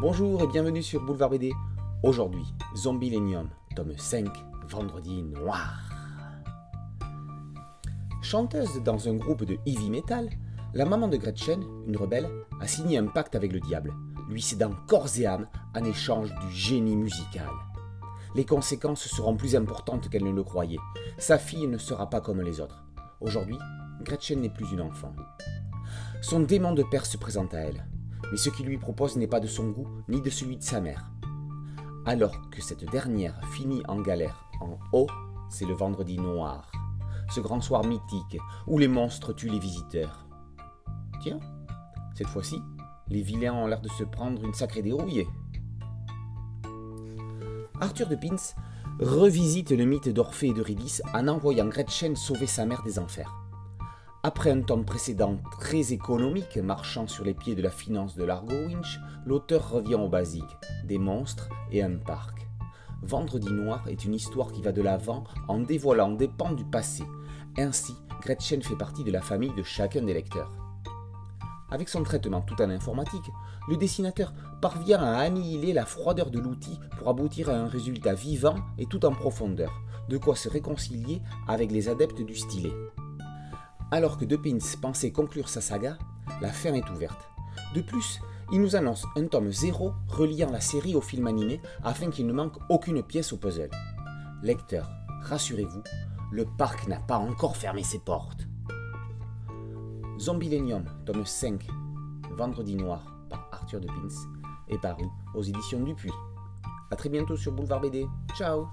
Bonjour et bienvenue sur Boulevard BD. Aujourd'hui, Zombie Lenium, tome 5, Vendredi Noir. Chanteuse dans un groupe de heavy metal, la maman de Gretchen, une rebelle, a signé un pacte avec le diable, lui cédant corps et âme en échange du génie musical. Les conséquences seront plus importantes qu'elle ne le croyait. Sa fille ne sera pas comme les autres. Aujourd'hui, Gretchen n'est plus une enfant. Son démon de père se présente à elle, mais ce qu'il lui propose n'est pas de son goût ni de celui de sa mère. Alors que cette dernière finit en galère en haut, c'est le vendredi noir, ce grand soir mythique où les monstres tuent les visiteurs. Tiens, cette fois-ci, les vilains ont l'air de se prendre une sacrée dérouillée. Arthur de Pins revisite le mythe d'Orphée et d'Eurydice en envoyant Gretchen sauver sa mère des enfers. Après un tome précédent très économique, marchant sur les pieds de la finance de l'Argo Winch, l'auteur revient au basique, des monstres et un parc. Vendredi Noir est une histoire qui va de l'avant en dévoilant des pans du passé. Ainsi, Gretchen fait partie de la famille de chacun des lecteurs. Avec son traitement tout en informatique, le dessinateur parvient à annihiler la froideur de l'outil pour aboutir à un résultat vivant et tout en profondeur, de quoi se réconcilier avec les adeptes du stylet. Alors que Pins pensait conclure sa saga, la fin est ouverte. De plus, il nous annonce un tome 0 reliant la série au film animé afin qu'il ne manque aucune pièce au puzzle. Lecteur, rassurez-vous, le parc n'a pas encore fermé ses portes. Zombilenium, tome 5, Vendredi Noir, par Arthur de Pins, est paru aux éditions Dupuis. A très bientôt sur Boulevard BD. Ciao